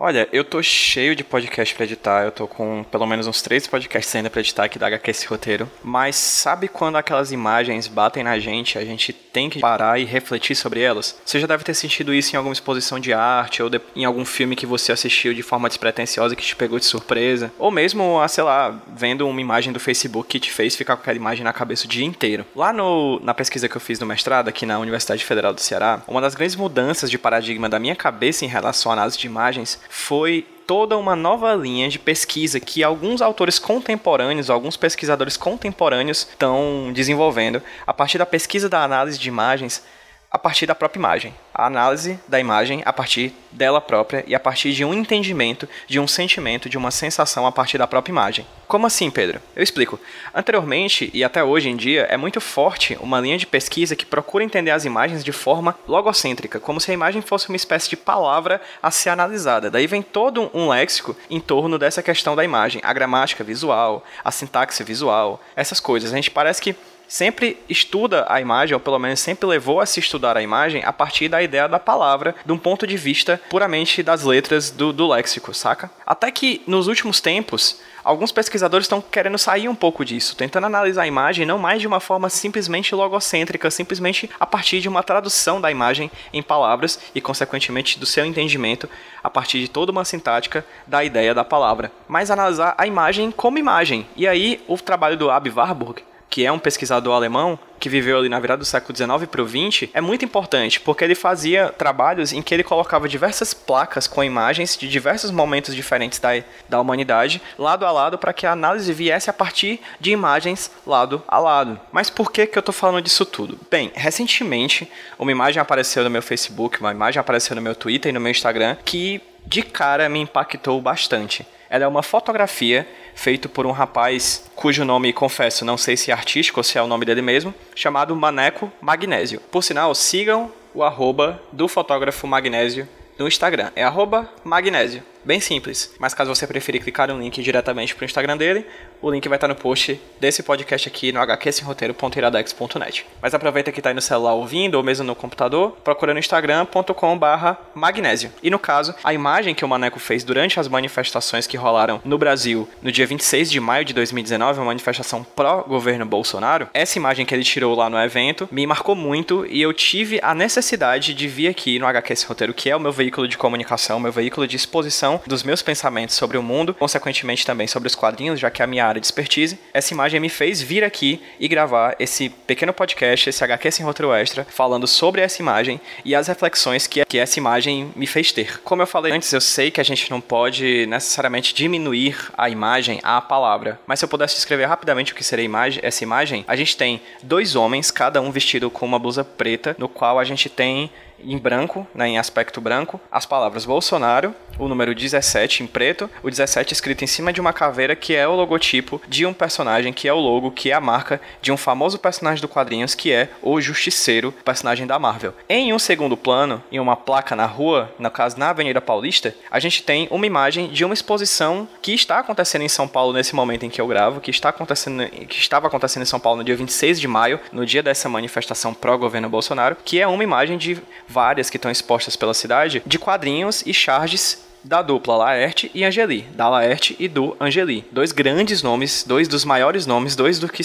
Olha, eu tô cheio de podcast pra editar, eu tô com pelo menos uns três podcasts ainda pra editar aqui da HQ esse roteiro. Mas sabe quando aquelas imagens batem na gente, a gente tem que parar e refletir sobre elas? Você já deve ter sentido isso em alguma exposição de arte ou de, em algum filme que você assistiu de forma despretensiosa que te pegou de surpresa. Ou mesmo, ah, sei lá, vendo uma imagem do Facebook que te fez ficar com aquela imagem na cabeça o dia inteiro. Lá no, na pesquisa que eu fiz no mestrado aqui na Universidade Federal do Ceará, uma das grandes mudanças de paradigma da minha cabeça em relação à análise de imagens foi toda uma nova linha de pesquisa que alguns autores contemporâneos, alguns pesquisadores contemporâneos estão desenvolvendo a partir da pesquisa da análise de imagens a partir da própria imagem. A análise da imagem a partir dela própria e a partir de um entendimento, de um sentimento, de uma sensação a partir da própria imagem. Como assim, Pedro? Eu explico. Anteriormente e até hoje em dia é muito forte uma linha de pesquisa que procura entender as imagens de forma logocêntrica, como se a imagem fosse uma espécie de palavra a ser analisada. Daí vem todo um léxico em torno dessa questão da imagem, a gramática visual, a sintaxe visual, essas coisas. A gente parece que sempre estuda a imagem, ou pelo menos sempre levou a se estudar a imagem a partir da ideia da palavra, de um ponto de vista puramente das letras do, do léxico, saca? Até que nos últimos tempos, alguns pesquisadores estão querendo sair um pouco disso, tentando analisar a imagem não mais de uma forma simplesmente logocêntrica, simplesmente a partir de uma tradução da imagem em palavras e, consequentemente, do seu entendimento a partir de toda uma sintática da ideia da palavra, mas analisar a imagem como imagem. E aí, o trabalho do Ab Warburg que é um pesquisador alemão que viveu ali na virada do século XIX para o XX, é muito importante, porque ele fazia trabalhos em que ele colocava diversas placas com imagens de diversos momentos diferentes da, da humanidade, lado a lado, para que a análise viesse a partir de imagens lado a lado. Mas por que, que eu estou falando disso tudo? Bem, recentemente, uma imagem apareceu no meu Facebook, uma imagem apareceu no meu Twitter e no meu Instagram, que de cara me impactou bastante. Ela é uma fotografia feita por um rapaz cujo nome, confesso, não sei se é artístico ou se é o nome dele mesmo, chamado Maneco Magnésio. Por sinal, sigam o arroba do fotógrafo Magnésio no Instagram. É arroba Magnésio. Bem simples. Mas caso você preferir clicar no link diretamente para o Instagram dele, o link vai estar no post desse podcast aqui no hqsemroteiro.iradex.net. Mas aproveita que está aí no celular ouvindo ou mesmo no computador, procura no instagram.com magnésio. E no caso, a imagem que o Maneco fez durante as manifestações que rolaram no Brasil no dia 26 de maio de 2019, uma manifestação pró-governo Bolsonaro, essa imagem que ele tirou lá no evento me marcou muito e eu tive a necessidade de vir aqui no HQ Esse Roteiro, que é o meu veículo de comunicação, meu veículo de exposição dos meus pensamentos sobre o mundo, consequentemente também sobre os quadrinhos, já que é a minha área de expertise, essa imagem me fez vir aqui e gravar esse pequeno podcast, esse HQ sem roteiro extra, falando sobre essa imagem e as reflexões que, que essa imagem me fez ter. Como eu falei antes, eu sei que a gente não pode necessariamente diminuir a imagem à palavra, mas se eu pudesse descrever rapidamente o que seria imagem, essa imagem, a gente tem dois homens, cada um vestido com uma blusa preta, no qual a gente tem em branco, né, em aspecto branco, as palavras Bolsonaro, o número 17 em preto, o 17 escrito em cima de uma caveira que é o logotipo de um personagem, que é o logo, que é a marca de um famoso personagem do quadrinhos, que é o Justiceiro, personagem da Marvel. Em um segundo plano, em uma placa na rua, no caso na Avenida Paulista, a gente tem uma imagem de uma exposição que está acontecendo em São Paulo nesse momento em que eu gravo, que está acontecendo, que estava acontecendo em São Paulo no dia 26 de maio, no dia dessa manifestação pró-governo Bolsonaro, que é uma imagem de várias que estão expostas pela cidade, de quadrinhos e charges da dupla Laerte e Angeli, da Laerte e do Angeli. Dois grandes nomes, dois dos maiores nomes, dois do que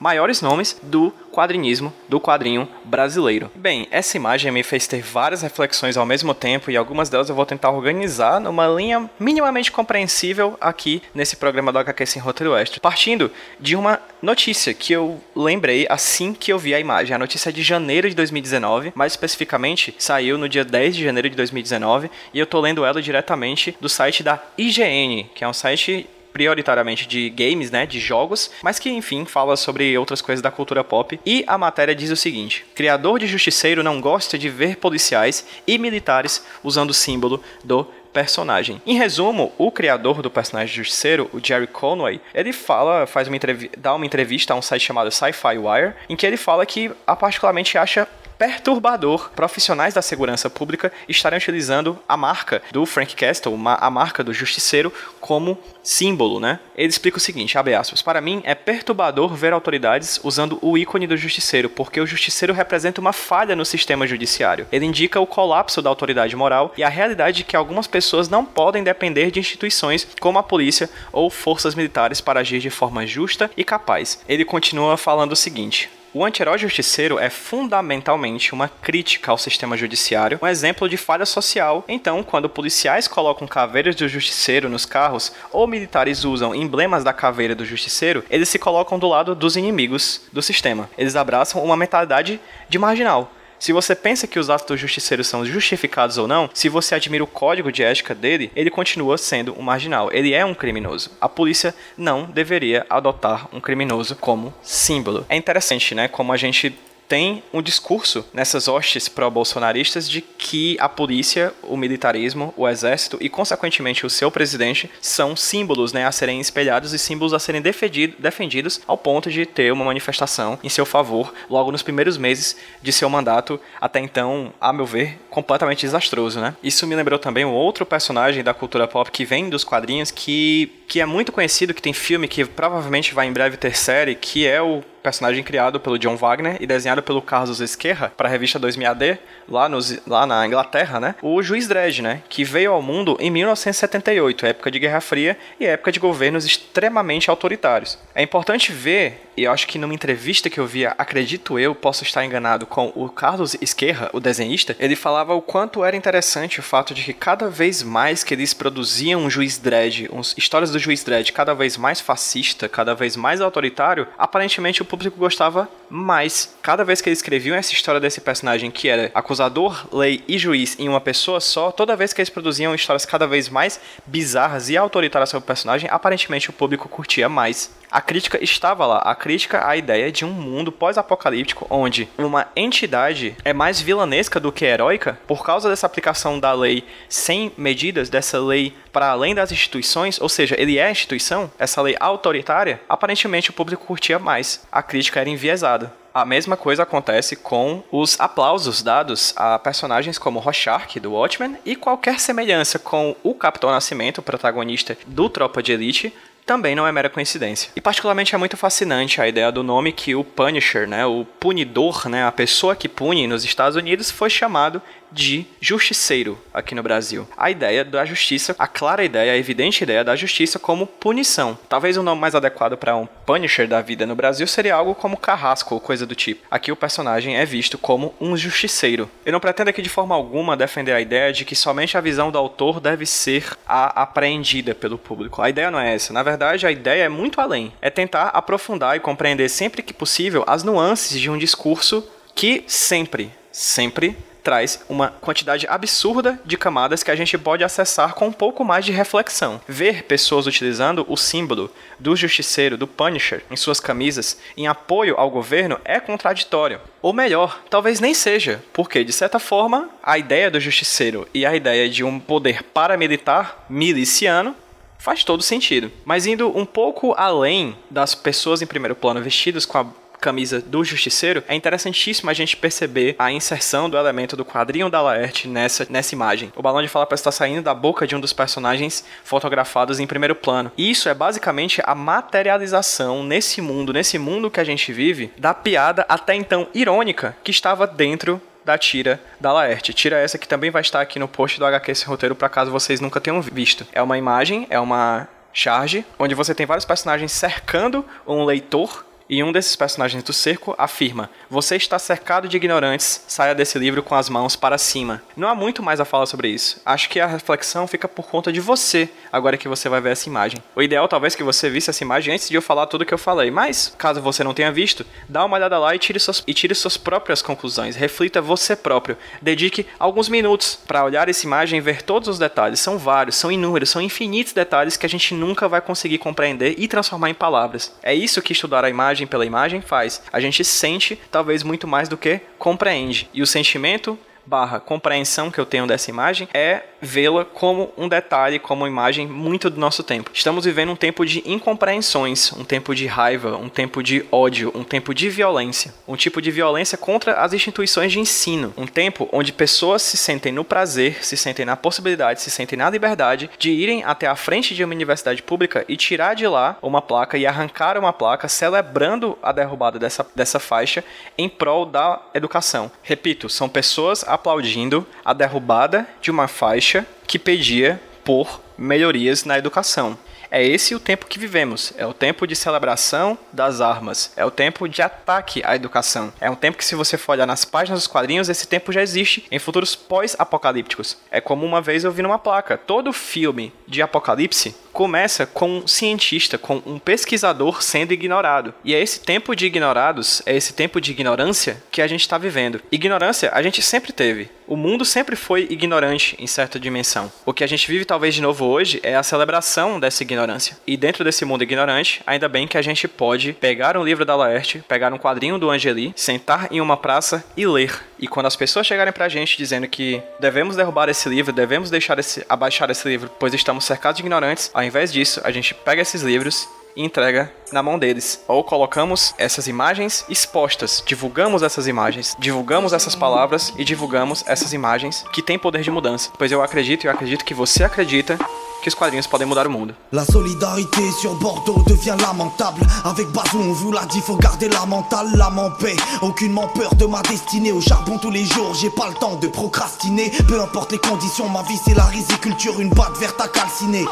maiores nomes do quadrinismo, do quadrinho brasileiro. Bem, essa imagem me fez ter várias reflexões ao mesmo tempo e algumas delas eu vou tentar organizar numa linha minimamente compreensível aqui nesse programa do HQ Sem Roteiro Extra. Partindo de uma notícia que eu lembrei assim que eu vi a imagem. A notícia é de janeiro de 2019, mais especificamente saiu no dia 10 de janeiro de 2019 e eu tô lendo ela diretamente do site da IGN, que é um site prioritariamente de games, né, de jogos, mas que enfim fala sobre outras coisas da cultura pop. E a matéria diz o seguinte: criador de Justiceiro não gosta de ver policiais e militares usando o símbolo do personagem. Em resumo, o criador do personagem Justiceiro, o Jerry Conway, ele fala, faz uma dá uma entrevista a um site chamado Sci-Fi Wire, em que ele fala que a particularmente acha perturbador profissionais da segurança pública estarem utilizando a marca do Frank Castle, a marca do justiceiro, como símbolo, né? Ele explica o seguinte, abre aspas, para mim é perturbador ver autoridades usando o ícone do justiceiro, porque o justiceiro representa uma falha no sistema judiciário. Ele indica o colapso da autoridade moral e a realidade de que algumas pessoas não podem depender de instituições como a polícia ou forças militares para agir de forma justa e capaz. Ele continua falando o seguinte: o anti-herói justiceiro é fundamentalmente uma crítica ao sistema judiciário, um exemplo de falha social. Então, quando policiais colocam caveiras do justiceiro nos carros ou militares usam emblemas da caveira do justiceiro, eles se colocam do lado dos inimigos do sistema. Eles abraçam uma mentalidade de marginal. Se você pensa que os atos do justiceiro são justificados ou não, se você admira o código de ética dele, ele continua sendo um marginal. Ele é um criminoso. A polícia não deveria adotar um criminoso como símbolo. É interessante, né? Como a gente tem um discurso nessas hostes pró-bolsonaristas de que a polícia, o militarismo, o exército e, consequentemente, o seu presidente são símbolos né, a serem espelhados e símbolos a serem defendido, defendidos ao ponto de ter uma manifestação em seu favor logo nos primeiros meses de seu mandato, até então, a meu ver, completamente desastroso. Né? Isso me lembrou também um outro personagem da cultura pop que vem dos quadrinhos que, que é muito conhecido, que tem filme, que provavelmente vai em breve ter série, que é o personagem criado pelo John Wagner e desenhado pelo Carlos Esquerra para a revista 2000 AD, lá, nos, lá na Inglaterra, né? O Juiz Dredd, né? Que veio ao mundo em 1978, época de Guerra Fria e época de governos extremamente autoritários. É importante ver, e eu acho que numa entrevista que eu via, acredito eu, posso estar enganado, com o Carlos Esquerra, o desenhista, ele falava o quanto era interessante o fato de que cada vez mais que eles produziam um Juiz Dredd, histórias do Juiz Dredd cada vez mais fascista, cada vez mais autoritário, aparentemente o público gostava mais. Cada vez que eles escreviam essa história desse personagem que era acusador, lei e juiz em uma pessoa só, toda vez que eles produziam histórias cada vez mais bizarras e autoritárias sobre o personagem, aparentemente o público curtia mais. A crítica estava lá, a crítica à ideia de um mundo pós-apocalíptico onde uma entidade é mais vilanesca do que heróica por causa dessa aplicação da lei sem medidas, dessa lei para além das instituições, ou seja, ele é a instituição, essa lei autoritária, aparentemente o público curtia mais. A crítica era enviesada. A mesma coisa acontece com os aplausos dados a personagens como Rorschach, do Watchmen, e qualquer semelhança com o Capitão Nascimento, protagonista do Tropa de Elite, também não é mera coincidência. E particularmente é muito fascinante a ideia do nome que o Punisher, né, o punidor, né, a pessoa que pune nos Estados Unidos foi chamado de justiceiro aqui no Brasil. A ideia da justiça, a clara ideia, a evidente ideia da justiça como punição. Talvez o nome mais adequado para um Punisher da vida no Brasil seria algo como carrasco ou coisa do tipo. Aqui o personagem é visto como um justiceiro. Eu não pretendo aqui de forma alguma defender a ideia de que somente a visão do autor deve ser a apreendida pelo público. A ideia não é essa. Na verdade, a ideia é muito além. É tentar aprofundar e compreender sempre que possível as nuances de um discurso que sempre, sempre traz uma quantidade absurda de camadas que a gente pode acessar com um pouco mais de reflexão. Ver pessoas utilizando o símbolo do justiceiro, do Punisher, em suas camisas em apoio ao governo é contraditório. Ou melhor, talvez nem seja, porque de certa forma a ideia do justiceiro e a ideia de um poder paramilitar miliciano faz todo sentido. Mas indo um pouco além das pessoas em primeiro plano vestidas com a camisa do Justiceiro, é interessantíssimo a gente perceber a inserção do elemento do quadrinho da Laerte nessa, nessa imagem. O balão de fala está saindo da boca de um dos personagens fotografados em primeiro plano. E isso é basicamente a materialização nesse mundo, nesse mundo que a gente vive, da piada até então irônica que estava dentro da tira da Laerte. Tira essa que também vai estar aqui no post do HQ esse roteiro, para caso vocês nunca tenham visto. É uma imagem, é uma charge, onde você tem vários personagens cercando um leitor e um desses personagens do cerco afirma: Você está cercado de ignorantes, saia desse livro com as mãos para cima. Não há muito mais a falar sobre isso. Acho que a reflexão fica por conta de você, agora que você vai ver essa imagem. O ideal talvez que você visse essa imagem antes de eu falar tudo o que eu falei, mas caso você não tenha visto, dá uma olhada lá e tire suas, e tire suas próprias conclusões. Reflita você próprio. Dedique alguns minutos para olhar essa imagem e ver todos os detalhes. São vários, são inúmeros, são infinitos detalhes que a gente nunca vai conseguir compreender e transformar em palavras. É isso que estudar a imagem pela imagem faz. A gente sente talvez muito mais do que compreende. E o sentimento barra compreensão que eu tenho dessa imagem é vê-la como um detalhe, como uma imagem muito do nosso tempo. Estamos vivendo um tempo de incompreensões, um tempo de raiva, um tempo de ódio, um tempo de violência, um tipo de violência contra as instituições de ensino, um tempo onde pessoas se sentem no prazer, se sentem na possibilidade, se sentem na liberdade de irem até a frente de uma universidade pública e tirar de lá uma placa e arrancar uma placa celebrando a derrubada dessa, dessa faixa em prol da educação. Repito, são pessoas aplaudindo a derrubada de uma faixa que pedia por melhorias na educação. É esse o tempo que vivemos. É o tempo de celebração das armas. É o tempo de ataque à educação. É um tempo que, se você for olhar nas páginas dos quadrinhos, esse tempo já existe em futuros pós-apocalípticos. É como uma vez eu vi numa placa: todo filme de apocalipse começa com um cientista, com um pesquisador sendo ignorado. E é esse tempo de ignorados, é esse tempo de ignorância que a gente está vivendo. Ignorância a gente sempre teve. O mundo sempre foi ignorante em certa dimensão. O que a gente vive talvez de novo hoje é a celebração dessa ignorância. E dentro desse mundo ignorante, ainda bem que a gente pode pegar um livro da Laerte, pegar um quadrinho do Angeli, sentar em uma praça e ler. E quando as pessoas chegarem pra gente dizendo que devemos derrubar esse livro, devemos deixar esse, abaixar esse livro, pois estamos cercados de ignorantes, ao invés disso, a gente pega esses livros e entrega na mão deles. Ou colocamos essas imagens expostas, divulgamos essas imagens, divulgamos essas palavras e divulgamos essas imagens que têm poder de mudança. Pois eu acredito e eu acredito que você acredita que os quadrinhos podem mudar o mundo. La solidarité sur Bordeaux devient lamentable. Avec Bazou, on vous l'a dit, faut garder la mentale, l'âme paix. Aucunement peur de ma destinée. Au charbon tous les jours, j'ai pas le temps de procrastiner. Peu importe les conditions, ma vie c'est la riziculture, une batte verte à calciner.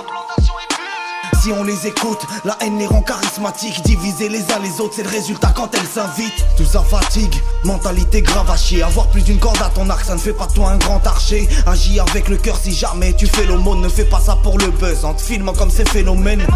Si on les écoute, la haine les rend charismatiques. Diviser les uns les autres, c'est le résultat quand elles s'invitent. Tout ça fatigue, mentalité grave à chier. Avoir plus d'une corde à ton arc, ça ne fait pas toi un grand archer. Agis avec le cœur si jamais tu fais l'aumône. Ne fais pas ça pour le buzz, en te filmant comme ces phénomènes.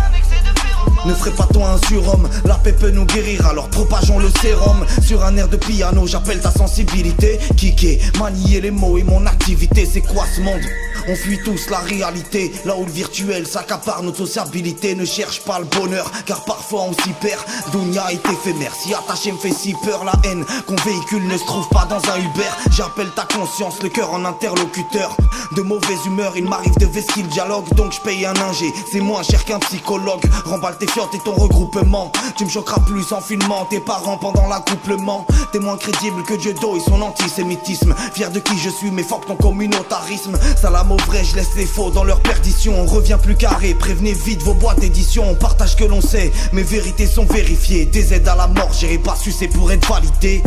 Ne ferait pas toi un surhomme, la paix peut nous guérir, alors propageons le sérum. Sur un air de piano, j'appelle ta sensibilité. Kicker, manier les mots et mon activité, c'est quoi ce monde? On fuit tous la réalité, là où le virtuel s'accapare notre sociabilité. Ne cherche pas le bonheur, car parfois on s'y perd. Dunia est éphémère, si attaché me fait si peur. La haine qu'on véhicule ne se trouve pas dans un Uber. J'appelle ta conscience, le cœur en interlocuteur. De mauvaise humeur, il m'arrive de vesquer le dialogue, donc je paye un ingé. C'est moins cher qu'un psychologue. Remballe tes fiottes et ton regroupement. Tu me choqueras plus en filmant tes parents pendant l'accouplement. T'es moins crédible que Dieu et son antisémitisme. Fier de qui je suis, mais fuck ton communautarisme. Salam au vrai, je laisse les faux dans leur perdition. On revient plus carré, prévenez vite vos boîtes d'édition. On partage que l'on sait, mes vérités sont vérifiées. Des aides à la mort, j'irai pas sucer pour être validé.